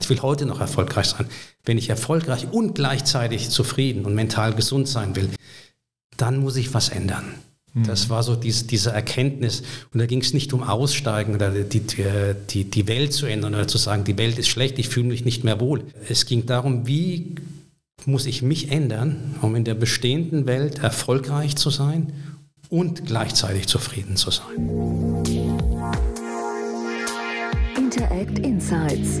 Ich will heute noch erfolgreich sein. Wenn ich erfolgreich und gleichzeitig zufrieden und mental gesund sein will, dann muss ich was ändern. Mhm. Das war so diese, diese Erkenntnis. Und da ging es nicht um Aussteigen oder die, die, die Welt zu ändern oder zu sagen, die Welt ist schlecht, ich fühle mich nicht mehr wohl. Es ging darum, wie muss ich mich ändern, um in der bestehenden Welt erfolgreich zu sein und gleichzeitig zufrieden zu sein. Interact Insights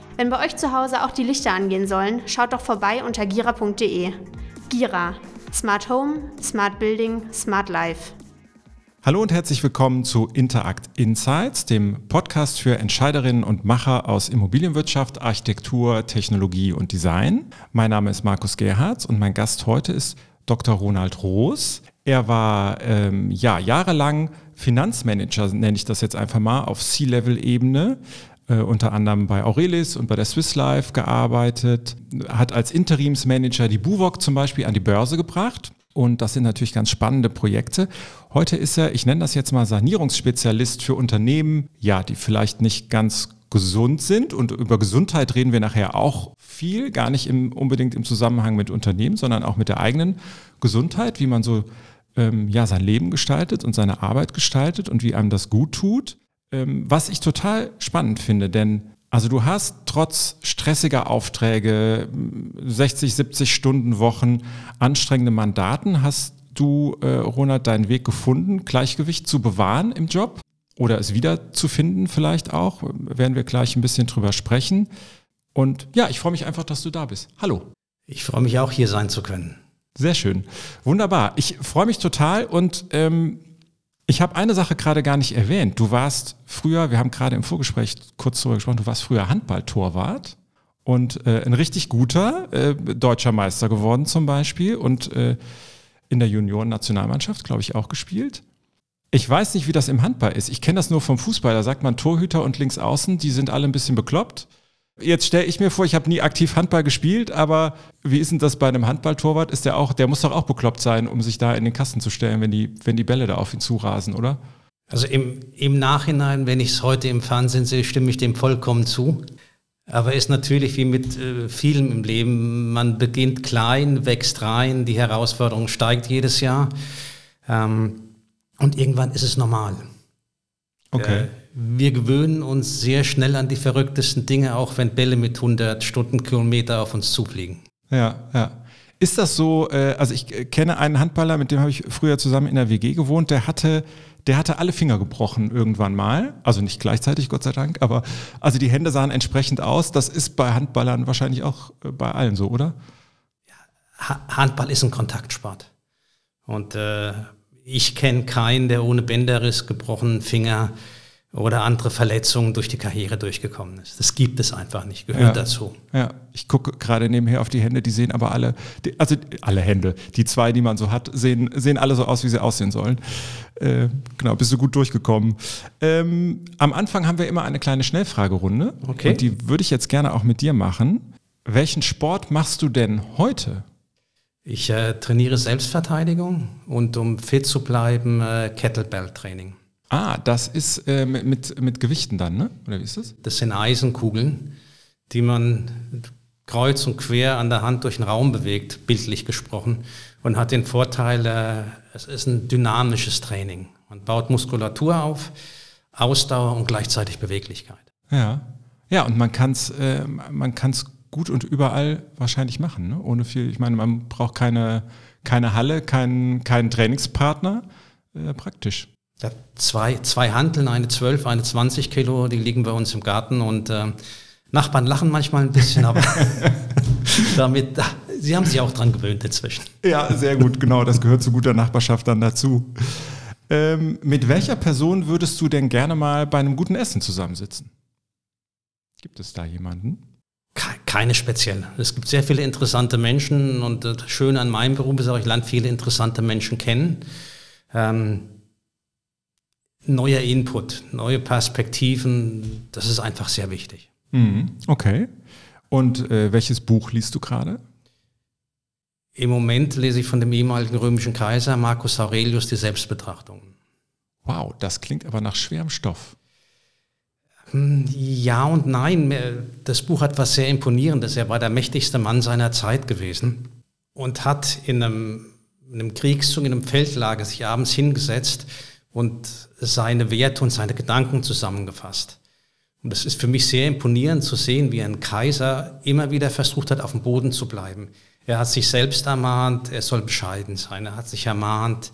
Wenn bei euch zu Hause auch die Lichter angehen sollen, schaut doch vorbei unter gira.de. Gira. Smart Home, Smart Building, Smart Life. Hallo und herzlich willkommen zu Interact Insights, dem Podcast für Entscheiderinnen und Macher aus Immobilienwirtschaft, Architektur, Technologie und Design. Mein Name ist Markus Gerhards und mein Gast heute ist Dr. Ronald Roos. Er war ähm, ja, jahrelang Finanzmanager, nenne ich das jetzt einfach mal, auf C-Level-Ebene unter anderem bei Aurelis und bei der Swiss Life gearbeitet, hat als Interimsmanager die Buwok zum Beispiel an die Börse gebracht. Und das sind natürlich ganz spannende Projekte. Heute ist er, ich nenne das jetzt mal Sanierungsspezialist für Unternehmen, ja, die vielleicht nicht ganz gesund sind. Und über Gesundheit reden wir nachher auch viel, gar nicht im, unbedingt im Zusammenhang mit Unternehmen, sondern auch mit der eigenen Gesundheit, wie man so ähm, ja, sein Leben gestaltet und seine Arbeit gestaltet und wie einem das gut tut. Ähm, was ich total spannend finde, denn also du hast trotz stressiger Aufträge, 60, 70 Stunden Wochen, anstrengende Mandaten, hast du, äh, Ronald, deinen Weg gefunden, Gleichgewicht zu bewahren im Job oder es wiederzufinden vielleicht auch. Werden wir gleich ein bisschen drüber sprechen. Und ja, ich freue mich einfach, dass du da bist. Hallo. Ich freue mich auch, hier sein zu können. Sehr schön. Wunderbar. Ich freue mich total und ähm, ich habe eine Sache gerade gar nicht erwähnt. Du warst früher, wir haben gerade im Vorgespräch kurz darüber gesprochen, du warst früher Handballtorwart und äh, ein richtig guter äh, deutscher Meister geworden zum Beispiel und äh, in der Junioren-Nationalmannschaft, glaube ich, auch gespielt. Ich weiß nicht, wie das im Handball ist. Ich kenne das nur vom Fußball. Da sagt man Torhüter und Linksaußen, die sind alle ein bisschen bekloppt. Jetzt stelle ich mir vor, ich habe nie aktiv Handball gespielt, aber wie ist denn das bei einem Handballtorwart? Ist der auch, der muss doch auch bekloppt sein, um sich da in den Kasten zu stellen, wenn die, wenn die Bälle da auf ihn zurasen, oder? Also im, im Nachhinein, wenn ich es heute im Fernsehen sehe, stimme ich dem vollkommen zu. Aber ist natürlich wie mit äh, vielem im Leben, man beginnt klein, wächst rein, die Herausforderung steigt jedes Jahr. Ähm, und irgendwann ist es normal. Okay. Äh, wir gewöhnen uns sehr schnell an die verrücktesten Dinge, auch wenn Bälle mit 100 Stundenkilometer auf uns zufliegen. Ja, ja. Ist das so, äh, also ich kenne einen Handballer, mit dem habe ich früher zusammen in der WG gewohnt, der hatte, der hatte alle Finger gebrochen irgendwann mal. Also nicht gleichzeitig, Gott sei Dank, aber also die Hände sahen entsprechend aus. Das ist bei Handballern wahrscheinlich auch äh, bei allen so, oder? Ja, Handball ist ein Kontaktsport. Und äh, ich kenne keinen, der ohne Bänderriss, gebrochenen Finger, oder andere Verletzungen durch die Karriere durchgekommen ist. Das gibt es einfach nicht, gehört ja, dazu. Ja, ich gucke gerade nebenher auf die Hände, die sehen aber alle, die, also alle Hände, die zwei, die man so hat, sehen, sehen alle so aus, wie sie aussehen sollen. Äh, genau, bist du gut durchgekommen. Ähm, am Anfang haben wir immer eine kleine Schnellfragerunde. Okay. Und die würde ich jetzt gerne auch mit dir machen. Welchen Sport machst du denn heute? Ich äh, trainiere Selbstverteidigung und um fit zu bleiben, äh, Kettlebell-Training. Ah, das ist äh, mit, mit, Gewichten dann, ne? Oder wie ist das? Das sind Eisenkugeln, die man kreuz und quer an der Hand durch den Raum bewegt, bildlich gesprochen, und hat den Vorteil, äh, es ist ein dynamisches Training. Man baut Muskulatur auf, Ausdauer und gleichzeitig Beweglichkeit. Ja, ja, und man kann es äh, man kann's gut und überall wahrscheinlich machen, ne? ohne viel. Ich meine, man braucht keine, keine Halle, keinen keinen Trainingspartner. Äh, praktisch. Ja, zwei, zwei Hanteln, eine 12, eine 20 Kilo, die liegen bei uns im Garten und äh, Nachbarn lachen manchmal ein bisschen, aber damit, sie haben sich auch dran gewöhnt inzwischen. Ja, sehr gut, genau, das gehört zu guter Nachbarschaft dann dazu. Ähm, mit welcher Person würdest du denn gerne mal bei einem guten Essen zusammensitzen? Gibt es da jemanden? Keine spezielle. Es gibt sehr viele interessante Menschen und das Schöne an meinem Beruf ist auch, ich lerne viele interessante Menschen kennen. Ähm, neuer Input, neue Perspektiven, das ist einfach sehr wichtig. Mhm, okay. Und äh, welches Buch liest du gerade? Im Moment lese ich von dem ehemaligen römischen Kaiser Marcus Aurelius die Selbstbetrachtungen. Wow, das klingt aber nach schwerem Stoff. Hm, ja und nein. Das Buch hat was sehr Imponierendes. Er war der mächtigste Mann seiner Zeit gewesen und hat in einem, in einem Kriegszug, in einem Feldlager sich abends hingesetzt und seine Werte und seine Gedanken zusammengefasst. Und es ist für mich sehr imponierend zu sehen, wie ein Kaiser immer wieder versucht hat, auf dem Boden zu bleiben. Er hat sich selbst ermahnt, er soll bescheiden sein. Er hat sich ermahnt,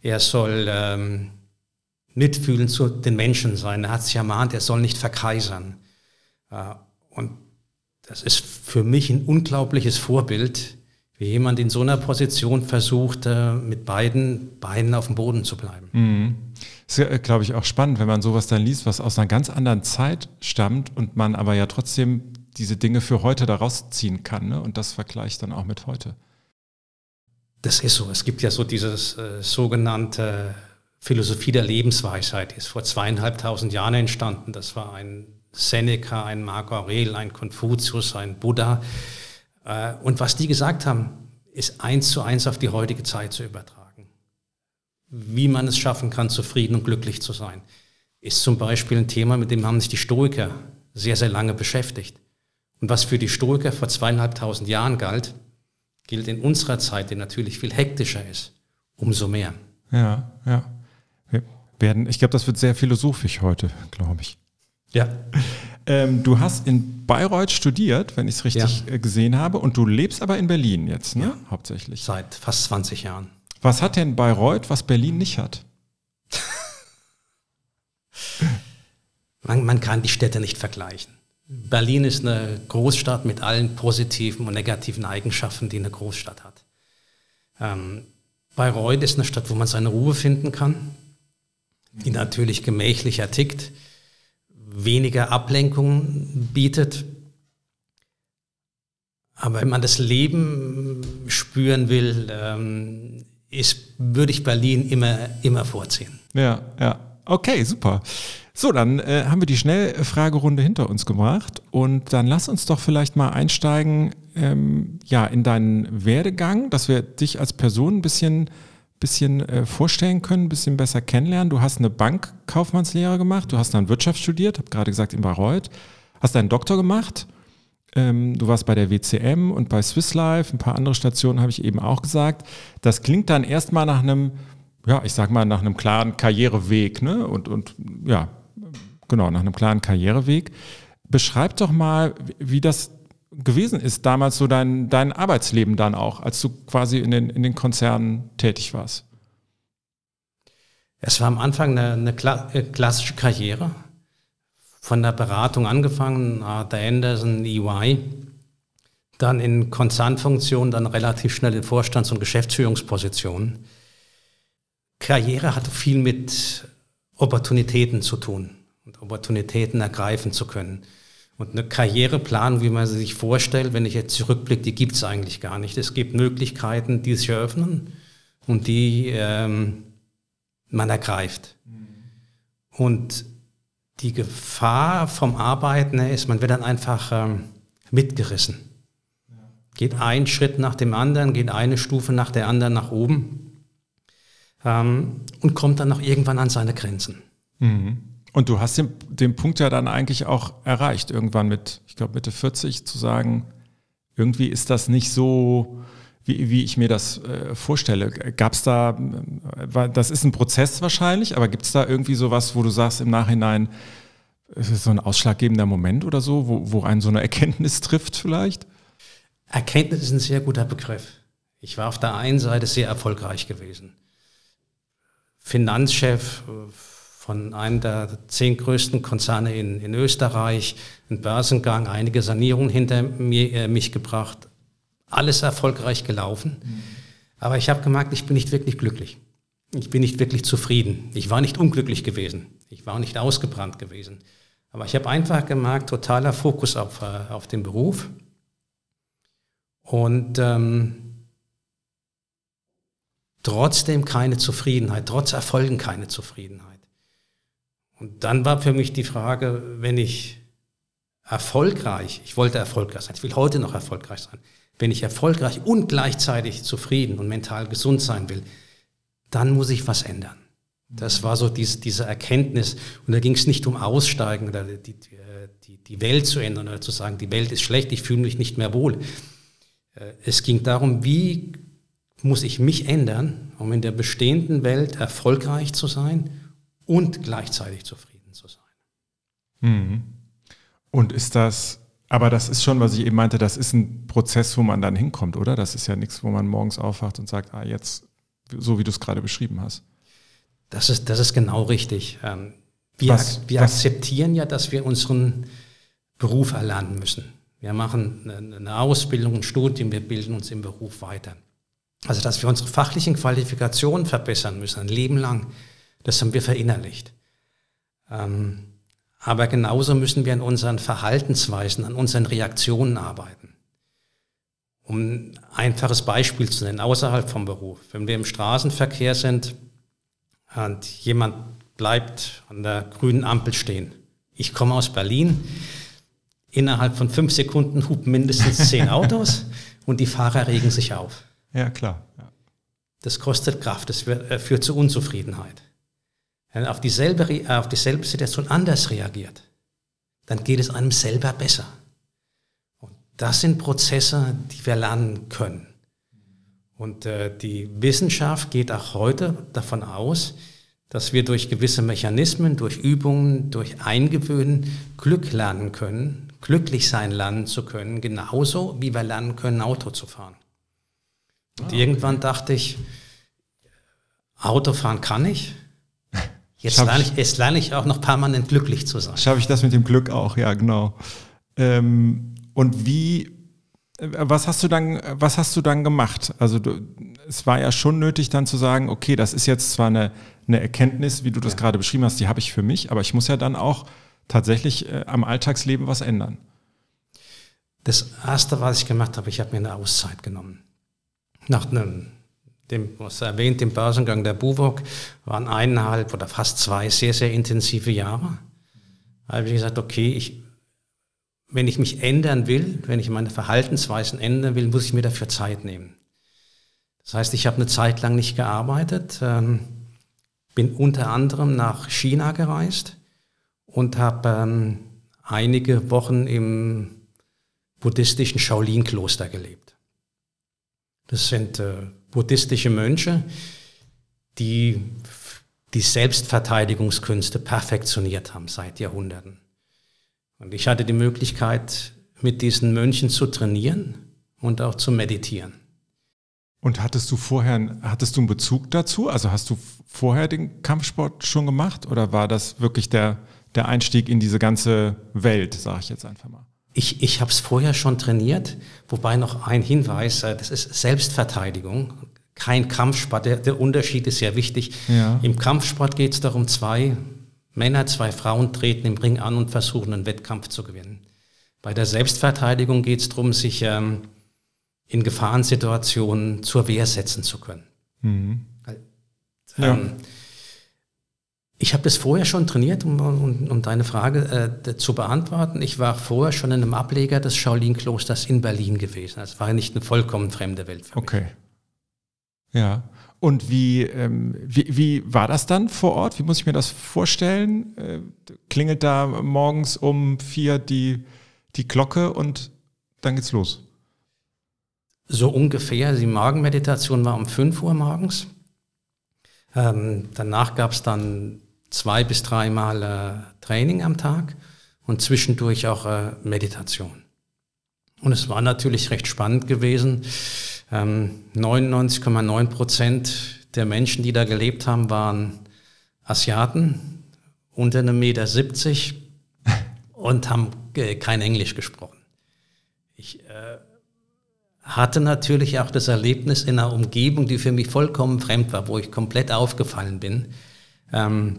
er soll ähm, mitfühlen zu den Menschen sein. Er hat sich ermahnt, er soll nicht verkaisern. Äh, und das ist für mich ein unglaubliches Vorbild, wie jemand in so einer Position versucht, äh, mit beiden Beinen auf dem Boden zu bleiben. Mhm. Ist ja, glaube ich, auch spannend, wenn man sowas dann liest, was aus einer ganz anderen Zeit stammt und man aber ja trotzdem diese Dinge für heute daraus ziehen kann ne? und das vergleicht dann auch mit heute. Das ist so. Es gibt ja so dieses äh, sogenannte Philosophie der Lebensweisheit, die ist vor zweieinhalbtausend Jahren entstanden. Das war ein Seneca, ein Marco Aurel, ein Konfuzius, ein Buddha. Äh, und was die gesagt haben, ist eins zu eins auf die heutige Zeit zu übertragen wie man es schaffen kann, zufrieden und glücklich zu sein, ist zum Beispiel ein Thema, mit dem haben sich die Stoiker sehr, sehr lange beschäftigt. Und was für die Stoiker vor zweieinhalbtausend Jahren galt, gilt in unserer Zeit, die natürlich viel hektischer ist, umso mehr. Ja, ja. Wir werden, ich glaube, das wird sehr philosophisch heute, glaube ich. Ja. Ähm, du hast in Bayreuth studiert, wenn ich es richtig ja. Äh, gesehen habe, und du lebst aber in Berlin jetzt, ne? Ja. Hauptsächlich. Seit fast 20 Jahren. Was hat denn Bayreuth, was Berlin nicht hat? man, man kann die Städte nicht vergleichen. Berlin ist eine Großstadt mit allen positiven und negativen Eigenschaften, die eine Großstadt hat. Ähm, Bayreuth ist eine Stadt, wo man seine Ruhe finden kann, die natürlich gemächlicher tickt, weniger Ablenkungen bietet. Aber wenn man das Leben spüren will, ähm, ist, würde ich Berlin immer, immer vorziehen. Ja, ja. Okay, super. So, dann äh, haben wir die Schnellfragerunde hinter uns gebracht und dann lass uns doch vielleicht mal einsteigen ähm, ja, in deinen Werdegang, dass wir dich als Person ein bisschen, bisschen äh, vorstellen können, ein bisschen besser kennenlernen. Du hast eine Bankkaufmannslehre gemacht, du hast dann Wirtschaft studiert, habe gerade gesagt in Bayreuth, hast deinen Doktor gemacht ähm, du warst bei der WCM und bei Swiss Life, ein paar andere Stationen habe ich eben auch gesagt. Das klingt dann erstmal nach einem, ja, ich sag mal, nach einem klaren Karriereweg, ne? Und, und ja, genau, nach einem klaren Karriereweg. Beschreib doch mal, wie das gewesen ist, damals so dein, dein Arbeitsleben dann auch, als du quasi in den, in den Konzernen tätig warst. Es war am Anfang eine, eine äh, klassische Karriere von der Beratung angefangen, Arthur Anderson, EY, dann in Konzernfunktionen, dann relativ schnell in Vorstands- und Geschäftsführungspositionen. Karriere hat viel mit Opportunitäten zu tun und Opportunitäten ergreifen zu können. Und eine Karriereplan, wie man sie sich vorstellt, wenn ich jetzt zurückblicke, die gibt es eigentlich gar nicht. Es gibt Möglichkeiten, die sich eröffnen und die ähm, man ergreift. Mhm. Und die Gefahr vom Arbeiten ist, man wird dann einfach ähm, mitgerissen. Geht einen Schritt nach dem anderen, geht eine Stufe nach der anderen nach oben ähm, und kommt dann noch irgendwann an seine Grenzen. Mhm. Und du hast den, den Punkt ja dann eigentlich auch erreicht, irgendwann mit, ich glaube Mitte 40, zu sagen, irgendwie ist das nicht so, wie, wie ich mir das äh, vorstelle. Gab es da, äh, das ist ein Prozess wahrscheinlich, aber gibt es da irgendwie sowas, wo du sagst im Nachhinein, ist so ein ausschlaggebender Moment oder so, wo, wo einen so eine Erkenntnis trifft vielleicht? Erkenntnis ist ein sehr guter Begriff. Ich war auf der einen Seite sehr erfolgreich gewesen. Finanzchef äh, von einem der zehn größten Konzerne in, in Österreich, ein Börsengang, einige Sanierungen hinter mir, äh, mich gebracht, alles erfolgreich gelaufen. Mhm. Aber ich habe gemerkt, ich bin nicht wirklich glücklich. Ich bin nicht wirklich zufrieden. Ich war nicht unglücklich gewesen. Ich war nicht ausgebrannt gewesen. Aber ich habe einfach gemerkt, totaler Fokus auf, äh, auf den Beruf. Und ähm, trotzdem keine Zufriedenheit, trotz Erfolgen keine Zufriedenheit. Und dann war für mich die Frage, wenn ich erfolgreich, ich wollte erfolgreich sein, ich will heute noch erfolgreich sein, wenn ich erfolgreich und gleichzeitig zufrieden und mental gesund sein will, dann muss ich was ändern. Das war so diese, diese Erkenntnis. Und da ging es nicht um Aussteigen oder die, die, die Welt zu ändern oder zu sagen, die Welt ist schlecht, ich fühle mich nicht mehr wohl. Äh, es ging darum, wie muss ich mich ändern, um in der bestehenden Welt erfolgreich zu sein und gleichzeitig zufrieden zu sein. Mhm. Und ist das, aber das ist schon, was ich eben meinte, das ist ein Prozess, wo man dann hinkommt, oder? Das ist ja nichts, wo man morgens aufwacht und sagt, ah, jetzt, so wie du es gerade beschrieben hast. Das ist, das ist genau richtig. Ähm, wir, was, wir was? akzeptieren ja, dass wir unseren Beruf erlernen müssen. Wir machen eine Ausbildung, ein Studium, wir bilden uns im Beruf weiter. Also, dass wir unsere fachlichen Qualifikationen verbessern müssen, ein Leben lang, das haben wir verinnerlicht. Ähm, aber genauso müssen wir an unseren Verhaltensweisen, an unseren Reaktionen arbeiten. Um ein einfaches Beispiel zu nennen, außerhalb vom Beruf. Wenn wir im Straßenverkehr sind und jemand bleibt an der grünen Ampel stehen. Ich komme aus Berlin. Innerhalb von fünf Sekunden hupen mindestens zehn Autos und die Fahrer regen sich auf. Ja, klar. Ja. Das kostet Kraft, das äh, führt zu Unzufriedenheit. Wenn auf dieselbe, äh, auf dieselbe Situation anders reagiert, dann geht es einem selber besser. Und das sind Prozesse, die wir lernen können. Und äh, die Wissenschaft geht auch heute davon aus, dass wir durch gewisse Mechanismen, durch Übungen, durch Eingewöhnen Glück lernen können, glücklich sein lernen zu können, genauso wie wir lernen können, Auto zu fahren. Und ah, irgendwann dachte ich, Autofahren kann ich. Jetzt lerne ich, jetzt lerne ich auch noch permanent glücklich zu sein. Schaffe ich das mit dem Glück auch, ja, genau. Ähm, und wie, äh, was hast du dann, was hast du dann gemacht? Also du, es war ja schon nötig dann zu sagen, okay, das ist jetzt zwar eine, eine Erkenntnis, wie du das ja. gerade beschrieben hast, die habe ich für mich, aber ich muss ja dann auch tatsächlich äh, am Alltagsleben was ändern. Das erste, was ich gemacht habe, ich habe mir eine Auszeit genommen. Nach einem, dem, was erwähnt, dem Börsengang der Buwok waren eineinhalb oder fast zwei sehr, sehr intensive Jahre. Da habe ich gesagt, okay, ich, wenn ich mich ändern will, wenn ich meine Verhaltensweisen ändern will, muss ich mir dafür Zeit nehmen. Das heißt, ich habe eine Zeit lang nicht gearbeitet, ähm, bin unter anderem nach China gereist und habe ähm, einige Wochen im buddhistischen Shaolin-Kloster gelebt. Das sind äh, buddhistische Mönche, die die Selbstverteidigungskünste perfektioniert haben seit Jahrhunderten. Und ich hatte die Möglichkeit, mit diesen Mönchen zu trainieren und auch zu meditieren. Und hattest du vorher, hattest du einen Bezug dazu? Also hast du vorher den Kampfsport schon gemacht oder war das wirklich der, der Einstieg in diese ganze Welt, sage ich jetzt einfach mal? Ich, ich habe es vorher schon trainiert, wobei noch ein Hinweis, äh, das ist Selbstverteidigung, kein Kampfsport. Der, der Unterschied ist sehr wichtig. Ja. Im Kampfsport geht es darum, zwei Männer, zwei Frauen treten im Ring an und versuchen einen Wettkampf zu gewinnen. Bei der Selbstverteidigung geht es darum, sich ähm, in Gefahrensituationen zur Wehr setzen zu können. Mhm. Ähm, ja. Ich habe das vorher schon trainiert, um, um, um deine Frage äh, zu beantworten. Ich war vorher schon in einem Ableger des Shaolin-Klosters in Berlin gewesen. Es war nicht eine vollkommen fremde Welt für mich. Okay. Ja. Und wie, ähm, wie, wie war das dann vor Ort? Wie muss ich mir das vorstellen? Äh, klingelt da morgens um vier die, die Glocke und dann geht's los? So ungefähr. Die Morgenmeditation war um 5 Uhr morgens. Ähm, danach gab es dann zwei bis dreimal äh, Training am Tag und zwischendurch auch äh, Meditation. Und es war natürlich recht spannend gewesen. Ähm, 99,9 Prozent der Menschen, die da gelebt haben, waren Asiaten unter einem Meter 70 und haben äh, kein Englisch gesprochen. Ich äh, hatte natürlich auch das Erlebnis in einer Umgebung, die für mich vollkommen fremd war, wo ich komplett aufgefallen bin, ähm,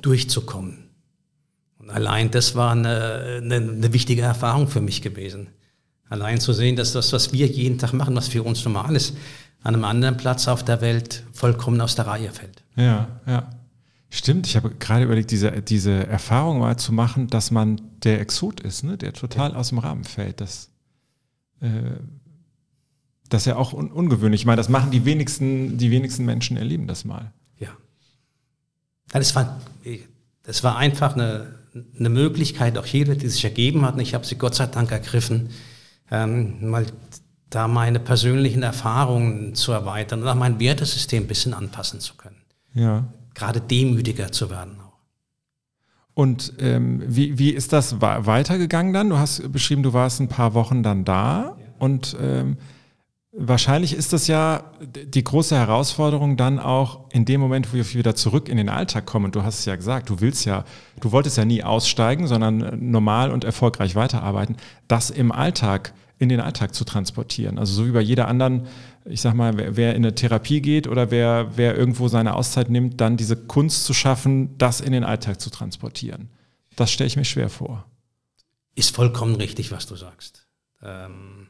durchzukommen. Und allein das war eine, eine, eine, wichtige Erfahrung für mich gewesen. Allein zu sehen, dass das, was wir jeden Tag machen, was für uns normal ist, an einem anderen Platz auf der Welt vollkommen aus der Reihe fällt. Ja, ja. Stimmt, ich habe gerade überlegt, diese, diese Erfahrung mal zu machen, dass man der Exot ist, ne? der total ja. aus dem Rahmen fällt. Das, äh, das ist ja auch un ungewöhnlich. Ich meine, das machen die wenigsten, die wenigsten Menschen erleben das mal. Ja. Das war, das war einfach eine, eine Möglichkeit, auch jede, die sich ergeben hat. Und ich habe sie Gott sei Dank ergriffen, ähm, mal da meine persönlichen Erfahrungen zu erweitern und auch mein Wertesystem ein bisschen anpassen zu können. Ja. Gerade demütiger zu werden auch. Und ähm, wie, wie ist das weitergegangen dann? Du hast beschrieben, du warst ein paar Wochen dann da ja. und ähm, Wahrscheinlich ist das ja die große Herausforderung dann auch in dem Moment, wo wir wieder zurück in den Alltag kommen. Du hast es ja gesagt, du willst ja, du wolltest ja nie aussteigen, sondern normal und erfolgreich weiterarbeiten, das im Alltag, in den Alltag zu transportieren. Also so wie bei jeder anderen, ich sag mal, wer, wer in eine Therapie geht oder wer, wer irgendwo seine Auszeit nimmt, dann diese Kunst zu schaffen, das in den Alltag zu transportieren. Das stelle ich mir schwer vor. Ist vollkommen richtig, was du sagst. Ähm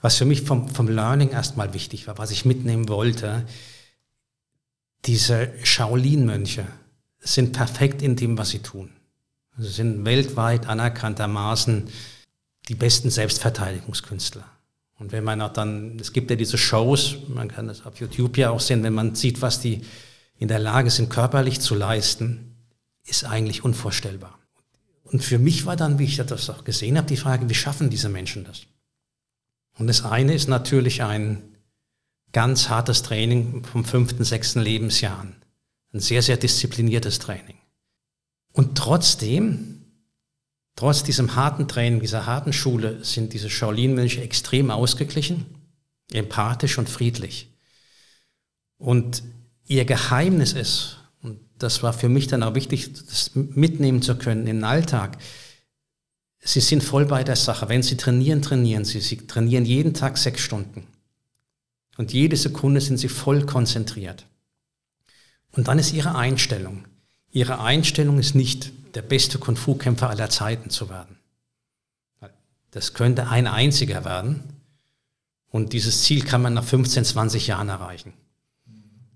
was für mich vom, vom Learning erstmal wichtig war, was ich mitnehmen wollte, diese Shaolin-Mönche sind perfekt in dem, was sie tun. Sie sind weltweit anerkanntermaßen die besten Selbstverteidigungskünstler. Und wenn man auch dann, es gibt ja diese Shows, man kann das auf YouTube ja auch sehen, wenn man sieht, was die in der Lage sind, körperlich zu leisten, ist eigentlich unvorstellbar. Und für mich war dann, wie ich das auch gesehen habe, die Frage, wie schaffen diese Menschen das? Und das eine ist natürlich ein ganz hartes Training vom fünften, sechsten Lebensjahr an. Ein sehr, sehr diszipliniertes Training. Und trotzdem, trotz diesem harten Training, dieser harten Schule, sind diese Shaolin-Mönche extrem ausgeglichen, empathisch und friedlich. Und ihr Geheimnis ist, und das war für mich dann auch wichtig, das mitnehmen zu können in den Alltag, Sie sind voll bei der Sache. Wenn Sie trainieren, trainieren Sie. Sie trainieren jeden Tag sechs Stunden. Und jede Sekunde sind Sie voll konzentriert. Und dann ist Ihre Einstellung. Ihre Einstellung ist nicht, der beste Kung-Fu-Kämpfer aller Zeiten zu werden. Das könnte ein einziger werden. Und dieses Ziel kann man nach 15, 20 Jahren erreichen.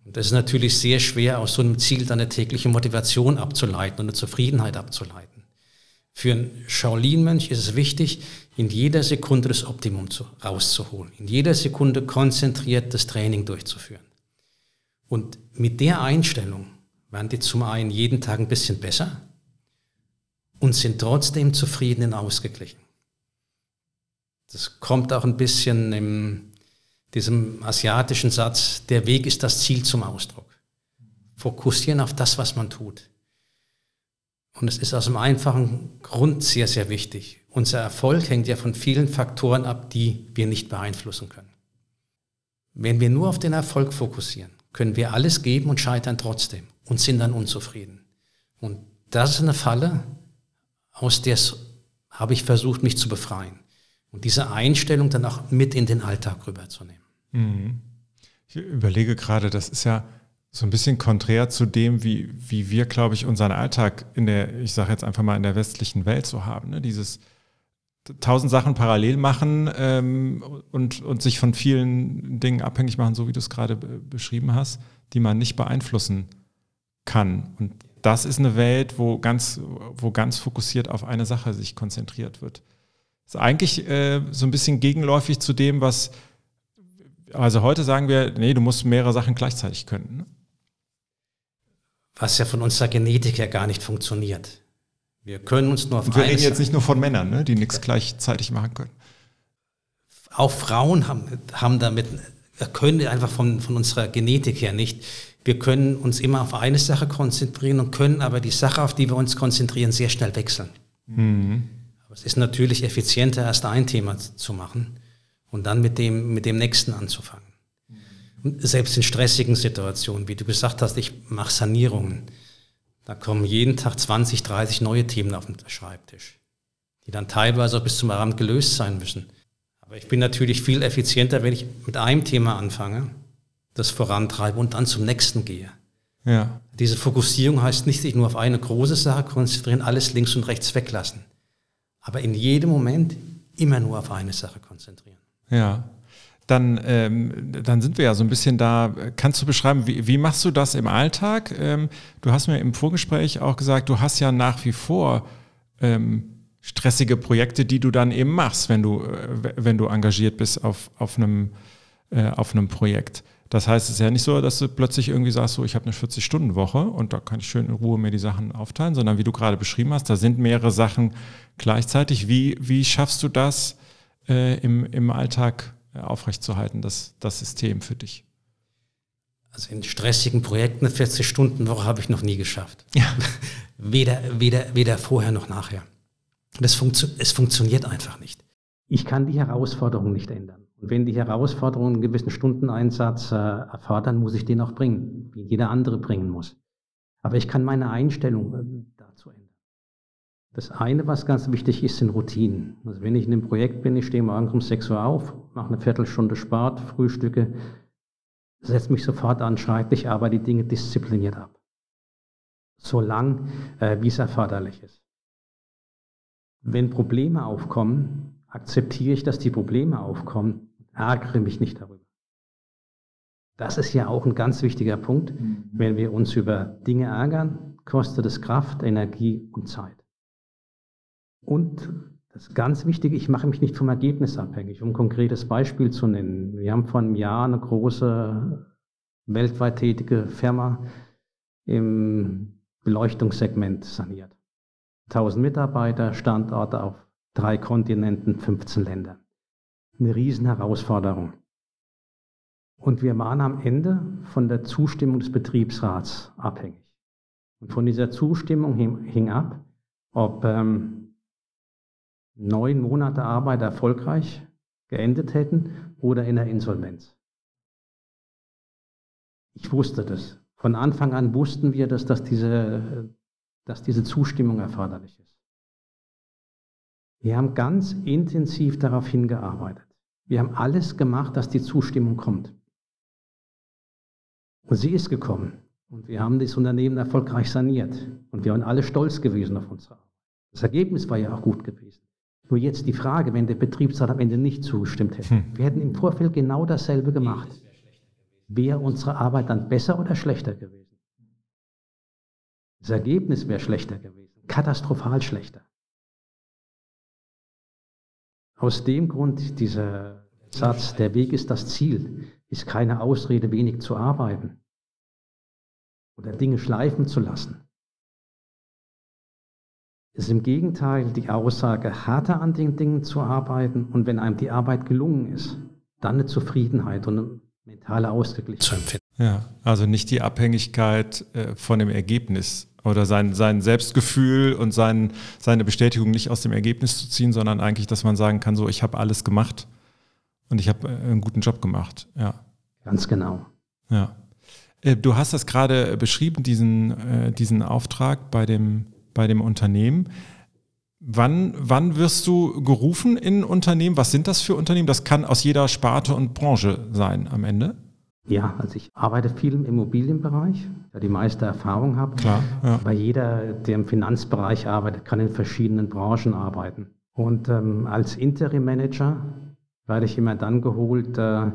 Und das ist natürlich sehr schwer, aus so einem Ziel dann eine tägliche Motivation abzuleiten und eine Zufriedenheit abzuleiten. Für einen Shaolin-Mönch ist es wichtig, in jeder Sekunde das Optimum zu, rauszuholen, in jeder Sekunde konzentriert das Training durchzuführen. Und mit der Einstellung werden die zum einen jeden Tag ein bisschen besser und sind trotzdem zufrieden und ausgeglichen. Das kommt auch ein bisschen in diesem asiatischen Satz, der Weg ist das Ziel zum Ausdruck. Fokussieren auf das, was man tut. Und es ist aus einem einfachen Grund sehr, sehr wichtig. Unser Erfolg hängt ja von vielen Faktoren ab, die wir nicht beeinflussen können. Wenn wir nur auf den Erfolg fokussieren, können wir alles geben und scheitern trotzdem und sind dann unzufrieden. Und das ist eine Falle, aus der habe ich versucht, mich zu befreien. Und diese Einstellung dann auch mit in den Alltag rüberzunehmen. Mhm. Ich überlege gerade, das ist ja so ein bisschen konträr zu dem, wie, wie wir, glaube ich, unseren Alltag in der, ich sage jetzt einfach mal, in der westlichen Welt so haben. Ne? Dieses tausend Sachen parallel machen ähm, und, und sich von vielen Dingen abhängig machen, so wie du es gerade beschrieben hast, die man nicht beeinflussen kann. Und das ist eine Welt, wo ganz, wo ganz fokussiert auf eine Sache sich konzentriert wird. Ist eigentlich äh, so ein bisschen gegenläufig zu dem, was, also heute sagen wir, nee, du musst mehrere Sachen gleichzeitig können. Ne? Was ja von unserer Genetik her gar nicht funktioniert. Wir können uns nur auf Und wir reden jetzt nicht nur von Männern, ne, die nichts gleichzeitig machen können. Auch Frauen haben, haben damit, können einfach von, von unserer Genetik her nicht. Wir können uns immer auf eine Sache konzentrieren und können aber die Sache, auf die wir uns konzentrieren, sehr schnell wechseln. Mhm. Aber es ist natürlich effizienter, erst ein Thema zu machen und dann mit dem, mit dem nächsten anzufangen selbst in stressigen Situationen, wie du gesagt hast, ich mache Sanierungen. Da kommen jeden Tag 20, 30 neue Themen auf den Schreibtisch, die dann teilweise auch bis zum Abend gelöst sein müssen. Aber ich bin natürlich viel effizienter, wenn ich mit einem Thema anfange, das vorantreibe und dann zum nächsten gehe. Ja. Diese Fokussierung heißt nicht, sich nur auf eine große Sache konzentrieren, alles links und rechts weglassen. Aber in jedem Moment immer nur auf eine Sache konzentrieren. Ja. Dann, ähm, dann sind wir ja so ein bisschen da. Kannst du beschreiben, wie, wie machst du das im Alltag? Ähm, du hast mir im Vorgespräch auch gesagt, du hast ja nach wie vor ähm, stressige Projekte, die du dann eben machst, wenn du, äh, wenn du engagiert bist auf, auf, einem, äh, auf einem Projekt. Das heißt, es ist ja nicht so, dass du plötzlich irgendwie sagst, so ich habe eine 40-Stunden-Woche und da kann ich schön in Ruhe mir die Sachen aufteilen, sondern wie du gerade beschrieben hast, da sind mehrere Sachen gleichzeitig. Wie, wie schaffst du das äh, im, im Alltag aufrechtzuerhalten, das, das System für dich? Also in stressigen Projekten eine 40-Stunden-Woche habe ich noch nie geschafft. Ja. weder, weder, weder vorher noch nachher. Das funktio es funktioniert einfach nicht. Ich kann die Herausforderung nicht ändern. Und wenn die Herausforderungen einen gewissen Stundeneinsatz äh, erfordern, muss ich den auch bringen, wie jeder andere bringen muss. Aber ich kann meine Einstellung äh, dazu ändern. Das eine, was ganz wichtig ist, sind Routinen. Also wenn ich in einem Projekt bin, ich stehe morgens um 6 Uhr auf, mache eine Viertelstunde Sport, frühstücke, setze mich sofort an, schreibe ich aber die Dinge diszipliniert ab. So lang, äh, wie es erforderlich ist. Wenn Probleme aufkommen, akzeptiere ich, dass die Probleme aufkommen ärgere mich nicht darüber. Das ist ja auch ein ganz wichtiger Punkt. Mhm. Wenn wir uns über Dinge ärgern, kostet es Kraft, Energie und Zeit. Und das ganz Wichtige, ich mache mich nicht vom Ergebnis abhängig. Um ein konkretes Beispiel zu nennen. Wir haben vor einem Jahr eine große weltweit tätige Firma im Beleuchtungssegment saniert. 1000 Mitarbeiter, Standorte auf drei Kontinenten, 15 Ländern eine Riesenherausforderung. Und wir waren am Ende von der Zustimmung des Betriebsrats abhängig. Und von dieser Zustimmung hing, hing ab, ob ähm, neun Monate Arbeit erfolgreich geendet hätten oder in der Insolvenz. Ich wusste das. Von Anfang an wussten wir, dass, dass, diese, dass diese Zustimmung erforderlich ist. Wir haben ganz intensiv darauf hingearbeitet. Wir haben alles gemacht, dass die Zustimmung kommt. Und sie ist gekommen. Und wir haben das Unternehmen erfolgreich saniert. Und wir waren alle stolz gewesen auf Arbeit. Das Ergebnis war ja auch gut gewesen. Nur jetzt die Frage, wenn der Betriebsrat am Ende nicht zugestimmt hätte. Hm. Wir hätten im Vorfeld genau dasselbe gemacht. Wäre unsere Arbeit dann besser oder schlechter gewesen? Das Ergebnis wäre schlechter gewesen. Katastrophal schlechter. Aus dem Grund, dieser Satz, der Weg ist das Ziel, ist keine Ausrede, wenig zu arbeiten oder Dinge schleifen zu lassen. Es ist im Gegenteil die Aussage, härter an den Dingen zu arbeiten und wenn einem die Arbeit gelungen ist, dann eine Zufriedenheit und eine mentale Ausgeglichenheit zu empfinden. Ja, also nicht die Abhängigkeit äh, von dem Ergebnis oder sein, sein Selbstgefühl und sein, seine Bestätigung nicht aus dem Ergebnis zu ziehen, sondern eigentlich, dass man sagen kann, so, ich habe alles gemacht und ich habe äh, einen guten Job gemacht. Ja. Ganz genau. Ja. Äh, du hast das gerade beschrieben, diesen, diesen Auftrag bei dem, bei dem Unternehmen. Wann, wann wirst du gerufen in Unternehmen? Was sind das für Unternehmen? Das kann aus jeder Sparte und Branche sein am Ende. Ja, also ich arbeite viel im Immobilienbereich, da die meiste Erfahrung habe. Klar, ja. Weil jeder, der im Finanzbereich arbeitet, kann in verschiedenen Branchen arbeiten. Und ähm, als Interim-Manager werde ich immer dann geholt, äh,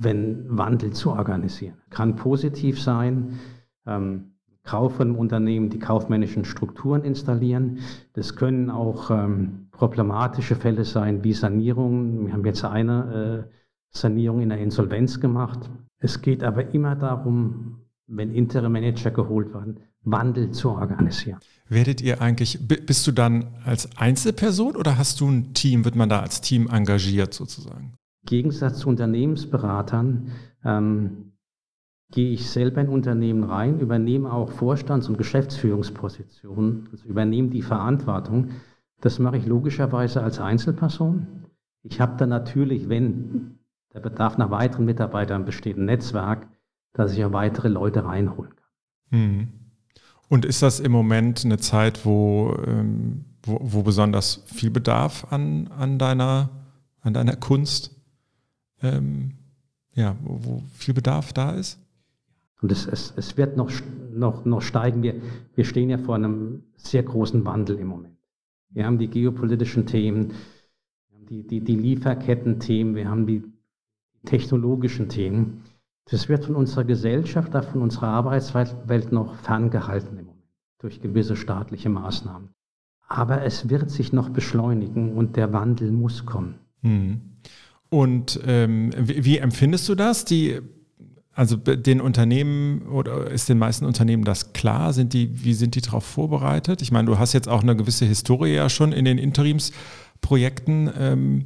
wenn Wandel zu organisieren. Kann positiv sein, ähm, Kauf von Unternehmen die kaufmännischen Strukturen installieren. Das können auch ähm, problematische Fälle sein, wie Sanierungen. Wir haben jetzt eine äh, Sanierung in der Insolvenz gemacht. Es geht aber immer darum, wenn Interim Manager geholt werden, Wandel zu organisieren. Werdet ihr eigentlich, bist du dann als Einzelperson oder hast du ein Team, wird man da als Team engagiert sozusagen? Im Gegensatz zu Unternehmensberatern ähm, gehe ich selber in Unternehmen rein, übernehme auch Vorstands- und Geschäftsführungspositionen, also übernehme die Verantwortung. Das mache ich logischerweise als Einzelperson. Ich habe dann natürlich, wenn der Bedarf nach weiteren Mitarbeitern besteht ein Netzwerk, dass ich auch weitere Leute reinholen kann. Hm. Und ist das im Moment eine Zeit, wo, ähm, wo, wo, besonders viel Bedarf an, an, deiner, an deiner Kunst, ähm, ja, wo, wo, viel Bedarf da ist? Und es, es, es wird noch, noch, noch steigen. Wir, wir stehen ja vor einem sehr großen Wandel im Moment. Wir haben die geopolitischen Themen, die, die, die Lieferketten-Themen, wir haben die technologischen Themen. Das wird von unserer Gesellschaft, auch von unserer Arbeitswelt noch ferngehalten im Moment durch gewisse staatliche Maßnahmen. Aber es wird sich noch beschleunigen und der Wandel muss kommen. Hm. Und ähm, wie, wie, empfindest du das? Die, also den Unternehmen oder ist den meisten Unternehmen das klar? Sind die, wie sind die darauf vorbereitet? Ich meine, du hast jetzt auch eine gewisse Historie ja schon in den Interimsprojekten. Ähm,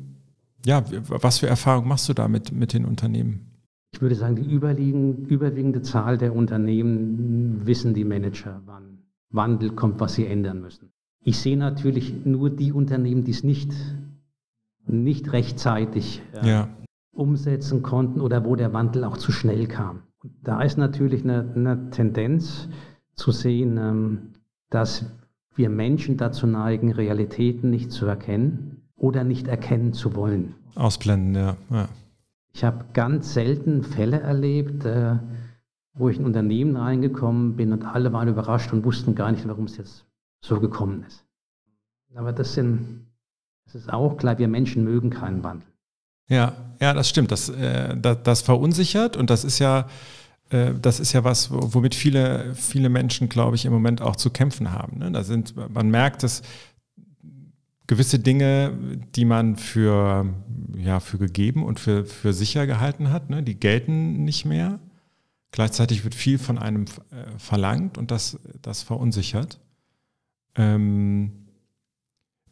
ja, was für Erfahrungen machst du da mit, mit den Unternehmen? Ich würde sagen, die überwiegende Zahl der Unternehmen wissen die Manager, wann Wandel kommt, was sie ändern müssen. Ich sehe natürlich nur die Unternehmen, die es nicht, nicht rechtzeitig äh, ja. Umsetzen konnten oder wo der Wandel auch zu schnell kam. Und da ist natürlich eine, eine Tendenz zu sehen, ähm, dass wir Menschen dazu neigen, Realitäten nicht zu erkennen oder nicht erkennen zu wollen. Ausblenden, ja. ja. Ich habe ganz selten Fälle erlebt, äh, wo ich in ein Unternehmen reingekommen bin und alle waren überrascht und wussten gar nicht, warum es jetzt so gekommen ist. Aber das sind, das ist auch klar, wir Menschen mögen keinen Wandel. Ja, ja, das stimmt. Das, äh, das, das, verunsichert und das ist ja, äh, das ist ja was, womit viele, viele Menschen, glaube ich, im Moment auch zu kämpfen haben. Ne? Da sind, man merkt, dass gewisse Dinge, die man für, ja, für gegeben und für, für sicher gehalten hat, ne, die gelten nicht mehr. Gleichzeitig wird viel von einem äh, verlangt und das, das verunsichert. Ähm,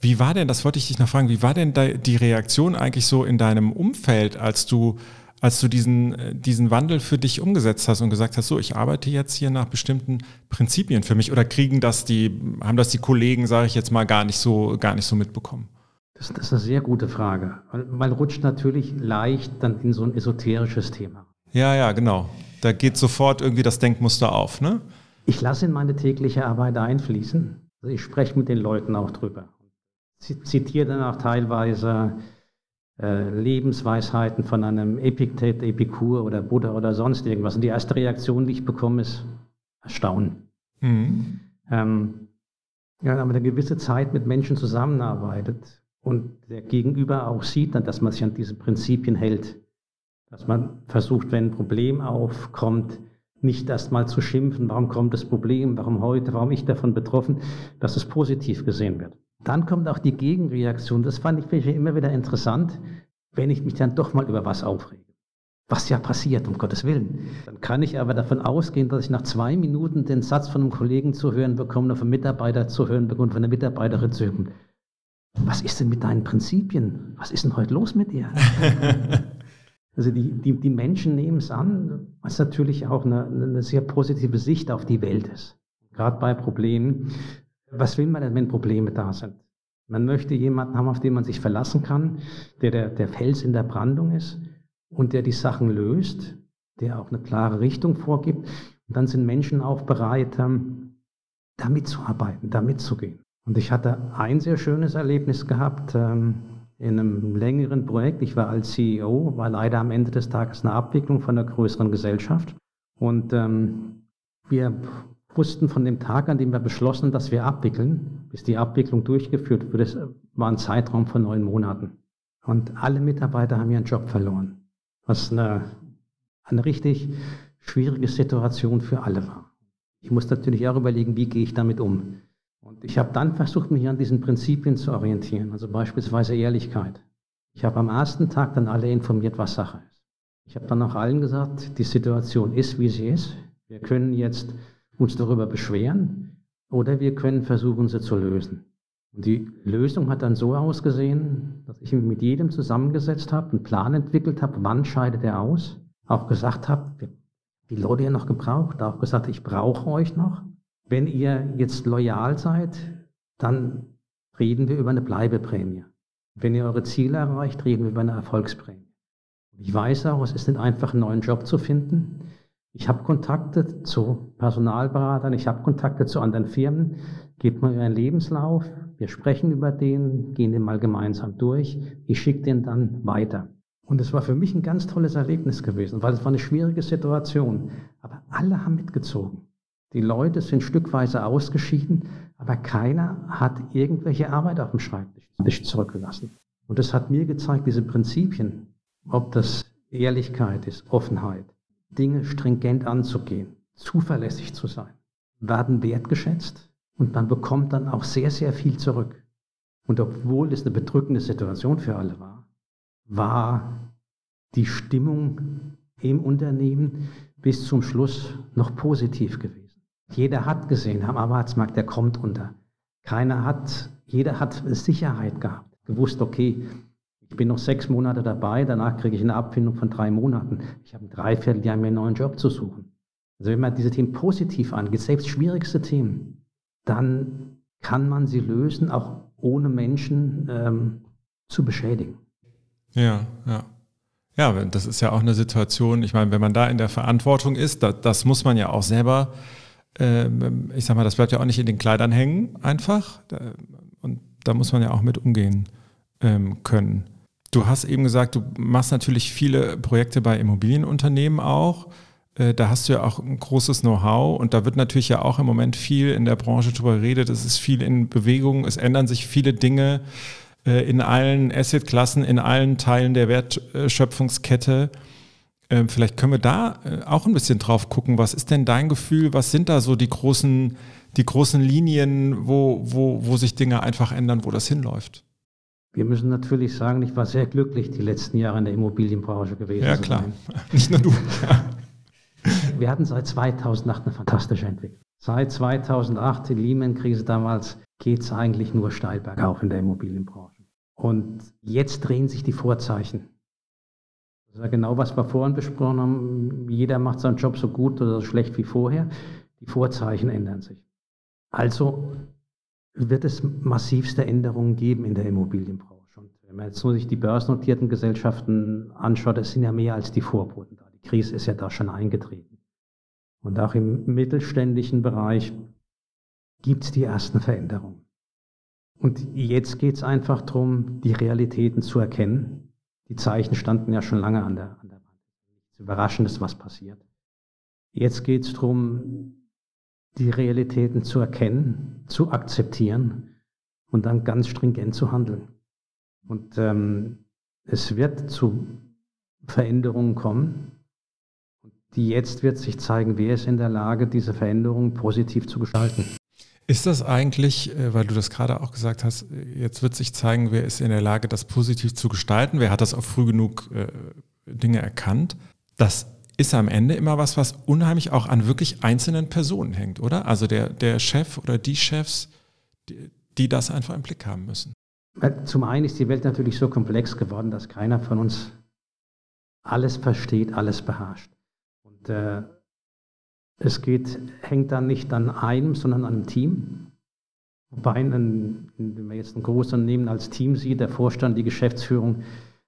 wie war denn, das wollte ich dich noch fragen, wie war denn die Reaktion eigentlich so in deinem Umfeld, als du, als du diesen, äh, diesen Wandel für dich umgesetzt hast und gesagt hast, so, ich arbeite jetzt hier nach bestimmten Prinzipien für mich oder kriegen das die, haben das die Kollegen, sage ich jetzt mal, gar nicht so, gar nicht so mitbekommen? Das, das ist eine sehr gute Frage. Man rutscht natürlich leicht dann in so ein esoterisches Thema. Ja, ja, genau. Da geht sofort irgendwie das Denkmuster auf, ne? Ich lasse in meine tägliche Arbeit einfließen. Also ich spreche mit den Leuten auch drüber. Zitiere dann auch teilweise äh, Lebensweisheiten von einem Epiktet, Epikur oder Buddha oder sonst irgendwas. Und die erste Reaktion, die ich bekomme, ist Erstaunen. Mhm. Ähm, ja, wenn man eine gewisse Zeit mit Menschen zusammenarbeitet und der Gegenüber auch sieht, dann, dass man sich an diese Prinzipien hält, dass man versucht, wenn ein Problem aufkommt, nicht erst mal zu schimpfen, warum kommt das Problem, warum heute, warum ich davon betroffen, dass es positiv gesehen wird. Dann kommt auch die Gegenreaktion. Das fand ich immer wieder interessant, wenn ich mich dann doch mal über was aufrege. Was ja passiert, um Gottes Willen. Dann kann ich aber davon ausgehen, dass ich nach zwei Minuten den Satz von einem Kollegen zu hören bekomme, oder von einem Mitarbeiter zu hören bekomme, von einer Mitarbeiterin zu hören. Was ist denn mit deinen Prinzipien? Was ist denn heute los mit dir? Also die, die, die Menschen nehmen es an, was natürlich auch eine, eine sehr positive Sicht auf die Welt ist. Gerade bei Problemen. Was will man denn, wenn Probleme da sind? Man möchte jemanden haben, auf den man sich verlassen kann, der, der der Fels in der Brandung ist und der die Sachen löst, der auch eine klare Richtung vorgibt. Und dann sind Menschen auch bereit, ähm, da mitzuarbeiten, da mitzugehen. Und ich hatte ein sehr schönes Erlebnis gehabt. Ähm, in einem längeren Projekt. Ich war als CEO, war leider am Ende des Tages eine Abwicklung von einer größeren Gesellschaft. Und ähm, wir wussten von dem Tag, an dem wir beschlossen, dass wir abwickeln, bis die Abwicklung durchgeführt wurde, war ein Zeitraum von neun Monaten. Und alle Mitarbeiter haben ihren Job verloren, was eine, eine richtig schwierige Situation für alle war. Ich muss natürlich auch überlegen, wie gehe ich damit um. Und ich habe dann versucht, mich an diesen Prinzipien zu orientieren, also beispielsweise Ehrlichkeit. Ich habe am ersten Tag dann alle informiert, was Sache ist. Ich habe dann auch allen gesagt, die Situation ist, wie sie ist. Wir können jetzt uns darüber beschweren oder wir können versuchen, sie zu lösen. Und die Lösung hat dann so ausgesehen, dass ich mich mit jedem zusammengesetzt habe, einen Plan entwickelt habe, wann scheidet er aus, auch gesagt habe, wie Leute ihr noch gebraucht, auch gesagt, ich brauche euch noch. Wenn ihr jetzt loyal seid, dann reden wir über eine Bleibeprämie. Wenn ihr eure Ziele erreicht, reden wir über eine Erfolgsprämie. Ich weiß auch, es ist nicht einfach, einen neuen Job zu finden. Ich habe Kontakte zu Personalberatern, ich habe Kontakte zu anderen Firmen. Gebt mir euren Lebenslauf, wir sprechen über den, gehen den mal gemeinsam durch. Ich schicke den dann weiter. Und es war für mich ein ganz tolles Erlebnis gewesen, weil es war eine schwierige Situation. Aber alle haben mitgezogen. Die Leute sind stückweise ausgeschieden, aber keiner hat irgendwelche Arbeit auf dem Schreibtisch zurückgelassen. Und das hat mir gezeigt, diese Prinzipien, ob das Ehrlichkeit ist, Offenheit, Dinge stringent anzugehen, zuverlässig zu sein, werden wertgeschätzt und man bekommt dann auch sehr, sehr viel zurück. Und obwohl es eine bedrückende Situation für alle war, war die Stimmung im Unternehmen bis zum Schluss noch positiv gewesen. Jeder hat gesehen, am Arbeitsmarkt, der kommt unter. Keiner hat, jeder hat Sicherheit gehabt, gewusst, okay, ich bin noch sechs Monate dabei, danach kriege ich eine Abfindung von drei Monaten. Ich habe ein Dreivierteljahr mir einen neuen Job zu suchen. Also wenn man diese Themen positiv angeht, selbst schwierigste Themen, dann kann man sie lösen, auch ohne Menschen ähm, zu beschädigen. Ja, ja. Ja, das ist ja auch eine Situation, ich meine, wenn man da in der Verantwortung ist, das, das muss man ja auch selber, äh, ich sag mal, das bleibt ja auch nicht in den Kleidern hängen, einfach. Und da muss man ja auch mit umgehen ähm, können. Du hast eben gesagt, du machst natürlich viele Projekte bei Immobilienunternehmen auch. Äh, da hast du ja auch ein großes Know-how und da wird natürlich ja auch im Moment viel in der Branche drüber geredet. Es ist viel in Bewegung, es ändern sich viele Dinge äh, in allen Assetklassen, in allen Teilen der Wertschöpfungskette. Ähm, vielleicht können wir da äh, auch ein bisschen drauf gucken. Was ist denn dein Gefühl? Was sind da so die großen, die großen Linien, wo, wo, wo sich Dinge einfach ändern, wo das hinläuft? Wir müssen natürlich sagen, ich war sehr glücklich die letzten Jahre in der Immobilienbranche gewesen. Ja, klar. Nicht nur du. Wir hatten seit 2008 eine fantastische Entwicklung. Seit 2008, die Lehman-Krise damals, geht es eigentlich nur steil bergauf in der Immobilienbranche. Und jetzt drehen sich die Vorzeichen. Das ist ja genau, was wir vorhin besprochen haben. Jeder macht seinen Job so gut oder so schlecht wie vorher. Die Vorzeichen ändern sich. Also wird es massivste Änderungen geben in der Immobilienbranche. Und wenn man jetzt nur sich die börsennotierten Gesellschaften anschaut, es sind ja mehr als die Vorboten da. Die Krise ist ja da schon eingetreten. Und auch im mittelständischen Bereich gibt es die ersten Veränderungen. Und jetzt geht es einfach darum, die Realitäten zu erkennen. Die Zeichen standen ja schon lange an der, an der Wand. Nichts Überraschendes, was passiert. Jetzt geht es darum, die Realitäten zu erkennen, zu akzeptieren und dann ganz stringent zu handeln. Und ähm, es wird zu Veränderungen kommen. Die jetzt wird sich zeigen, wer ist in der Lage, diese Veränderungen positiv zu gestalten. Ist das eigentlich, äh, weil du das gerade auch gesagt hast, jetzt wird sich zeigen, wer ist in der Lage, das positiv zu gestalten? Wer hat das auch früh genug äh, Dinge erkannt? Das ist am Ende immer was, was unheimlich auch an wirklich einzelnen Personen hängt, oder? Also der, der Chef oder die Chefs, die, die das einfach im Blick haben müssen. Zum einen ist die Welt natürlich so komplex geworden, dass keiner von uns alles versteht, alles beherrscht. Und äh, es geht, hängt dann nicht an einem, sondern an einem Team. Wobei, wenn man jetzt ein großes Unternehmen als Team sieht, der Vorstand, die Geschäftsführung,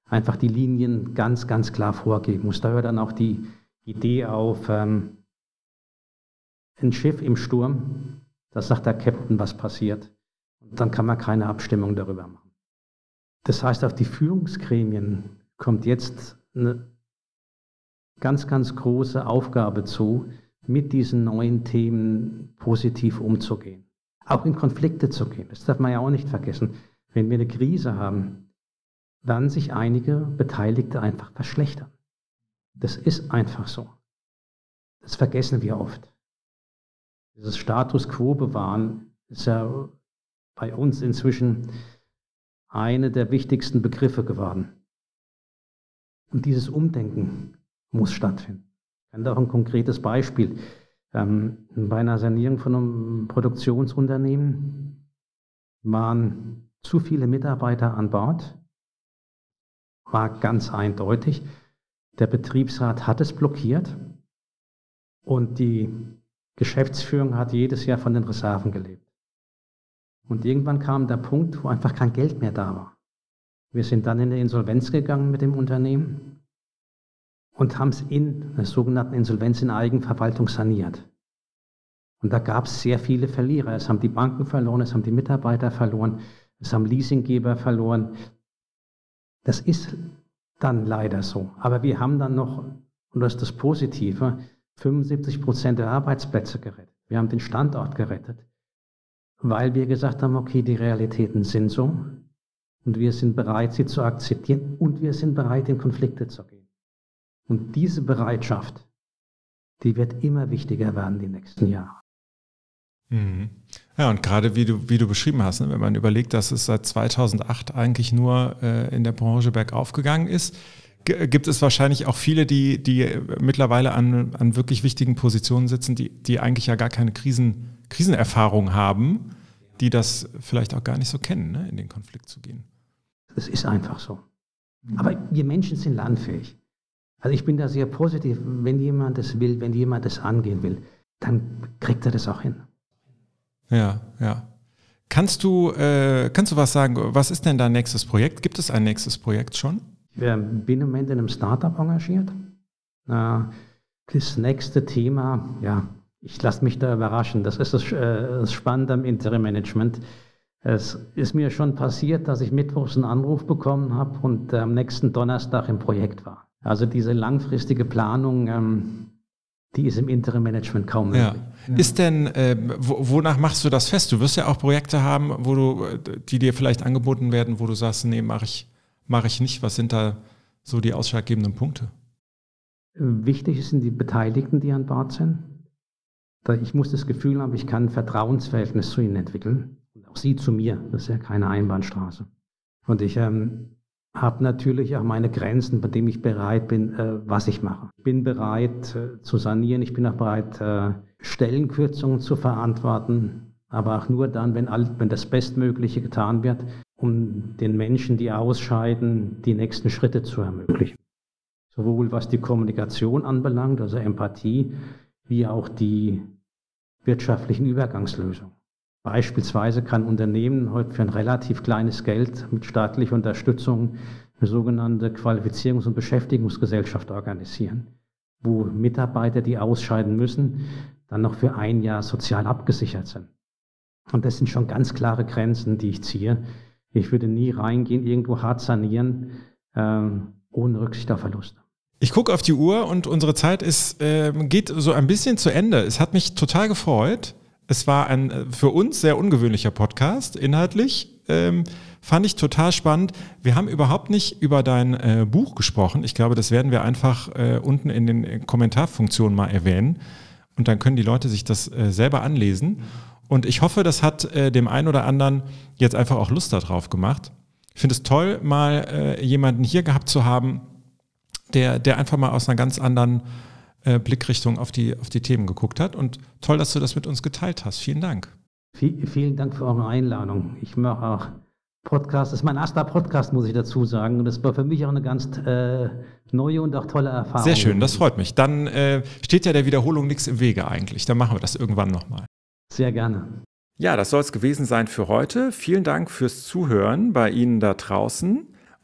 einfach die Linien ganz, ganz klar vorgeben muss. Da hört dann auch die Idee auf, ähm, ein Schiff im Sturm, da sagt der Captain, was passiert. Und dann kann man keine Abstimmung darüber machen. Das heißt, auf die Führungsgremien kommt jetzt eine ganz, ganz große Aufgabe zu, mit diesen neuen Themen positiv umzugehen. Auch in Konflikte zu gehen. Das darf man ja auch nicht vergessen. Wenn wir eine Krise haben, werden sich einige Beteiligte einfach verschlechtern. Das ist einfach so. Das vergessen wir oft. Dieses Status quo bewahren ist ja bei uns inzwischen eine der wichtigsten Begriffe geworden. Und dieses Umdenken muss stattfinden. Ich kann auch ein konkretes Beispiel. Ähm, bei einer Sanierung von einem Produktionsunternehmen waren zu viele Mitarbeiter an Bord. War ganz eindeutig. Der Betriebsrat hat es blockiert und die Geschäftsführung hat jedes Jahr von den Reserven gelebt. Und irgendwann kam der Punkt, wo einfach kein Geld mehr da war. Wir sind dann in die Insolvenz gegangen mit dem Unternehmen und haben es in der sogenannten Insolvenz in Eigenverwaltung saniert. Und da gab es sehr viele Verlierer. Es haben die Banken verloren, es haben die Mitarbeiter verloren, es haben Leasinggeber verloren. Das ist dann leider so. Aber wir haben dann noch, und das ist das Positive, 75 Prozent der Arbeitsplätze gerettet. Wir haben den Standort gerettet, weil wir gesagt haben, okay, die Realitäten sind so. Und wir sind bereit, sie zu akzeptieren und wir sind bereit, in Konflikte zu gehen. Und diese Bereitschaft, die wird immer wichtiger werden die nächsten Jahre. Mhm. Ja, und gerade wie du, wie du beschrieben hast, ne, wenn man überlegt, dass es seit 2008 eigentlich nur äh, in der Branche bergauf gegangen ist, gibt es wahrscheinlich auch viele, die, die mittlerweile an, an wirklich wichtigen Positionen sitzen, die, die eigentlich ja gar keine Krisen, Krisenerfahrung haben, die das vielleicht auch gar nicht so kennen, ne, in den Konflikt zu gehen. Es ist einfach so. Aber wir Menschen sind landfähig. Also ich bin da sehr positiv. Wenn jemand das will, wenn jemand das angehen will, dann kriegt er das auch hin. Ja, ja. Kannst du, äh, kannst du was sagen? Was ist denn dein nächstes Projekt? Gibt es ein nächstes Projekt schon? Ich bin im Moment in einem Startup engagiert. Das nächste Thema, ja, ich lasse mich da überraschen. Das ist das, äh, das Spannende am Interim-Management. Es ist mir schon passiert, dass ich mittwochs einen Anruf bekommen habe und am nächsten Donnerstag im Projekt war. Also diese langfristige Planung, ähm, die ist im Interim-Management kaum möglich. Ja. Ist denn, äh, wonach machst du das fest? Du wirst ja auch Projekte haben, wo du, die dir vielleicht angeboten werden, wo du sagst, nee, mache ich, mach ich nicht. Was sind da so die ausschlaggebenden Punkte? Wichtig sind die Beteiligten, die an Bord sind. Ich muss das Gefühl haben, ich kann ein Vertrauensverhältnis zu ihnen entwickeln. Und auch sie zu mir. Das ist ja keine Einbahnstraße. Und ich ähm, habe natürlich auch meine Grenzen, bei denen ich bereit bin, äh, was ich mache. Ich bin bereit äh, zu sanieren, ich bin auch bereit, äh, Stellenkürzungen zu verantworten, aber auch nur dann, wenn, all, wenn das Bestmögliche getan wird, um den Menschen, die ausscheiden, die nächsten Schritte zu ermöglichen. Sowohl was die Kommunikation anbelangt, also Empathie, wie auch die wirtschaftlichen Übergangslösungen. Beispielsweise kann Unternehmen heute für ein relativ kleines Geld mit staatlicher Unterstützung eine sogenannte Qualifizierungs- und Beschäftigungsgesellschaft organisieren, wo Mitarbeiter, die ausscheiden müssen, dann noch für ein Jahr sozial abgesichert sind. Und das sind schon ganz klare Grenzen, die ich ziehe. Ich würde nie reingehen, irgendwo hart sanieren, äh, ohne Rücksicht auf Verluste. Ich gucke auf die Uhr und unsere Zeit ist, äh, geht so ein bisschen zu Ende. Es hat mich total gefreut. Es war ein äh, für uns sehr ungewöhnlicher Podcast, inhaltlich. Ähm, fand ich total spannend. Wir haben überhaupt nicht über dein äh, Buch gesprochen. Ich glaube, das werden wir einfach äh, unten in den Kommentarfunktionen mal erwähnen. Und dann können die Leute sich das äh, selber anlesen. Und ich hoffe, das hat äh, dem einen oder anderen jetzt einfach auch Lust darauf gemacht. Ich finde es toll, mal äh, jemanden hier gehabt zu haben, der, der einfach mal aus einer ganz anderen äh, Blickrichtung auf die, auf die Themen geguckt hat. Und toll, dass du das mit uns geteilt hast. Vielen Dank. vielen Dank für eure Einladung. Ich mache auch Podcast. Das ist mein erster Podcast, muss ich dazu sagen. Und das war für mich auch eine ganz äh, neue und auch tolle Erfahrung. Sehr schön, das freut mich. Dann äh, steht ja der Wiederholung nichts im Wege eigentlich. Dann machen wir das irgendwann nochmal. Sehr gerne. Ja, das soll es gewesen sein für heute. Vielen Dank fürs Zuhören bei Ihnen da draußen.